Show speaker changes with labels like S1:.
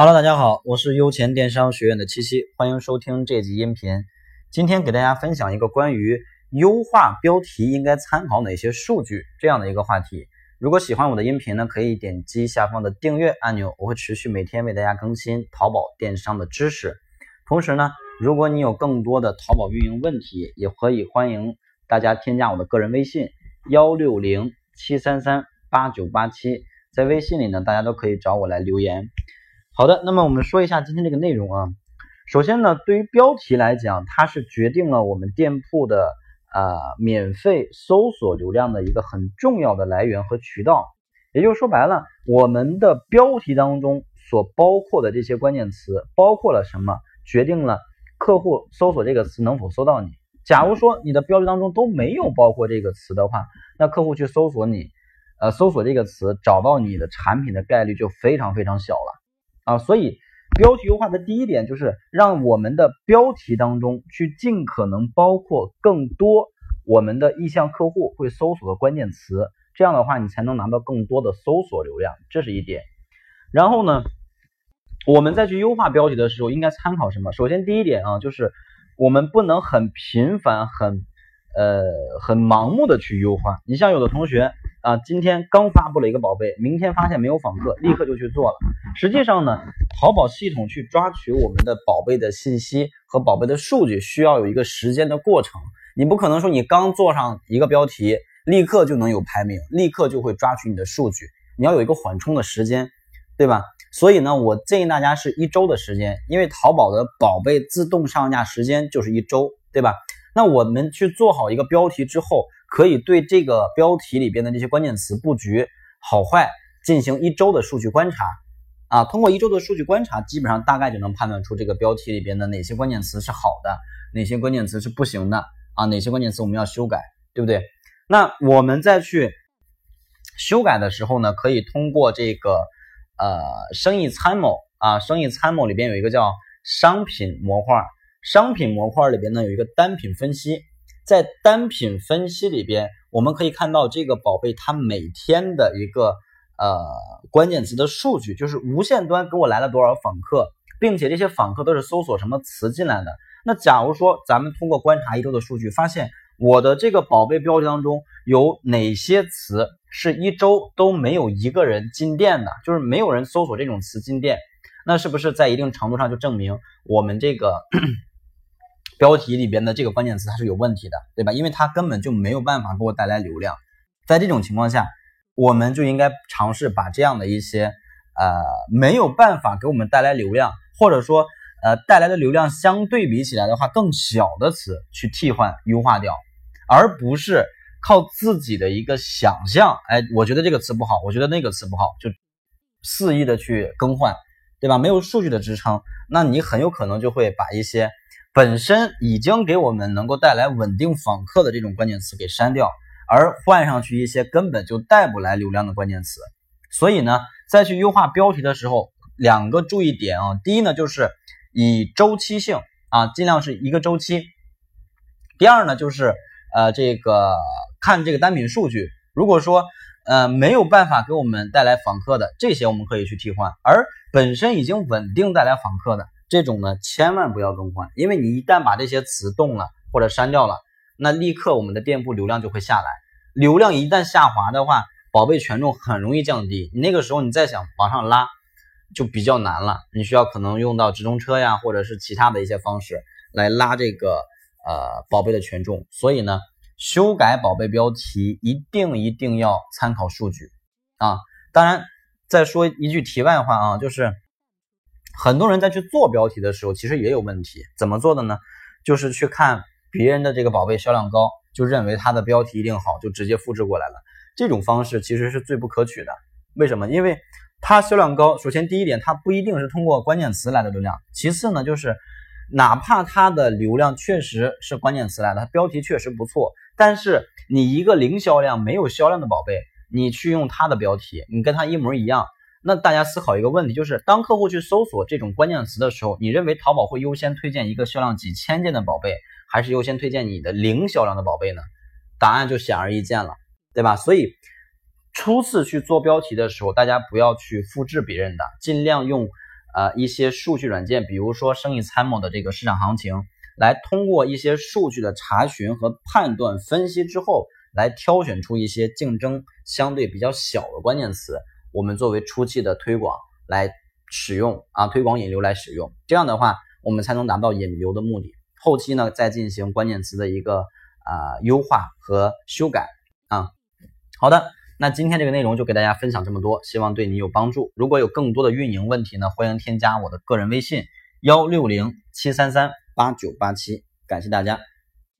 S1: Hello，大家好，我是优钱电商学院的七七，欢迎收听这集音频。今天给大家分享一个关于优化标题应该参考哪些数据这样的一个话题。如果喜欢我的音频呢，可以点击下方的订阅按钮，我会持续每天为大家更新淘宝电商的知识。同时呢，如果你有更多的淘宝运营问题，也可以欢迎大家添加我的个人微信幺六零七三三八九八七，在微信里呢，大家都可以找我来留言。好的，那么我们说一下今天这个内容啊。首先呢，对于标题来讲，它是决定了我们店铺的啊免费搜索流量的一个很重要的来源和渠道。也就是说白了，我们的标题当中所包括的这些关键词包括了什么，决定了客户搜索这个词能否搜到你。假如说你的标题当中都没有包括这个词的话，那客户去搜索你，呃，搜索这个词找到你的产品的概率就非常非常小了。啊，所以标题优化的第一点就是让我们的标题当中去尽可能包括更多我们的意向客户会搜索的关键词，这样的话你才能拿到更多的搜索流量，这是一点。然后呢，我们再去优化标题的时候应该参考什么？首先第一点啊，就是我们不能很频繁、很呃很盲目的去优化。你像有的同学。啊，今天刚发布了一个宝贝，明天发现没有访客，立刻就去做了。实际上呢，淘宝系统去抓取我们的宝贝的信息和宝贝的数据，需要有一个时间的过程。你不可能说你刚做上一个标题，立刻就能有排名，立刻就会抓取你的数据。你要有一个缓冲的时间，对吧？所以呢，我建议大家是一周的时间，因为淘宝的宝贝自动上架时间就是一周，对吧？那我们去做好一个标题之后。可以对这个标题里边的这些关键词布局好坏进行一周的数据观察啊，通过一周的数据观察，基本上大概就能判断出这个标题里边的哪些关键词是好的，哪些关键词是不行的啊，哪些关键词我们要修改，对不对？那我们再去修改的时候呢，可以通过这个呃生意参谋啊，生意参谋里边有一个叫商品模块，商品模块里边呢有一个单品分析。在单品分析里边，我们可以看到这个宝贝它每天的一个呃关键词的数据，就是无线端给我来了多少访客，并且这些访客都是搜索什么词进来的。那假如说咱们通过观察一周的数据，发现我的这个宝贝标题当中有哪些词是一周都没有一个人进店的，就是没有人搜索这种词进店，那是不是在一定程度上就证明我们这个？标题里边的这个关键词它是有问题的，对吧？因为它根本就没有办法给我带来流量。在这种情况下，我们就应该尝试把这样的一些呃没有办法给我们带来流量，或者说呃带来的流量相对比起来的话更小的词去替换优化掉，而不是靠自己的一个想象，哎，我觉得这个词不好，我觉得那个词不好，就肆意的去更换，对吧？没有数据的支撑，那你很有可能就会把一些。本身已经给我们能够带来稳定访客的这种关键词给删掉，而换上去一些根本就带不来流量的关键词。所以呢，再去优化标题的时候，两个注意点啊，第一呢就是以周期性啊，尽量是一个周期。第二呢就是呃这个看这个单品数据，如果说呃没有办法给我们带来访客的这些，我们可以去替换，而本身已经稳定带来访客的。这种呢，千万不要更换，因为你一旦把这些词动了或者删掉了，那立刻我们的店铺流量就会下来。流量一旦下滑的话，宝贝权重很容易降低。你那个时候你再想往上拉，就比较难了。你需要可能用到直通车呀，或者是其他的一些方式来拉这个呃宝贝的权重。所以呢，修改宝贝标题一定一定要参考数据啊。当然，再说一句题外话啊，就是。很多人在去做标题的时候，其实也有问题。怎么做的呢？就是去看别人的这个宝贝销量高，就认为他的标题一定好，就直接复制过来了。这种方式其实是最不可取的。为什么？因为它销量高，首先第一点，它不一定是通过关键词来的流量；其次呢，就是哪怕它的流量确实是关键词来的，它标题确实不错，但是你一个零销量、没有销量的宝贝，你去用它的标题，你跟它一模一样。那大家思考一个问题，就是当客户去搜索这种关键词的时候，你认为淘宝会优先推荐一个销量几千件的宝贝，还是优先推荐你的零销量的宝贝呢？答案就显而易见了，对吧？所以初次去做标题的时候，大家不要去复制别人的，尽量用呃一些数据软件，比如说生意参谋的这个市场行情，来通过一些数据的查询和判断分析之后，来挑选出一些竞争相对比较小的关键词，我们作为初期的推广来使用啊，推广引流来使用，这样的话我们才能达到引流的目的。后期呢再进行关键词的一个啊优化和修改啊。好的。那今天这个内容就给大家分享这么多，希望对你有帮助。如果有更多的运营问题呢，欢迎添加我的个人微信幺六零七三三八九八七，感谢大家。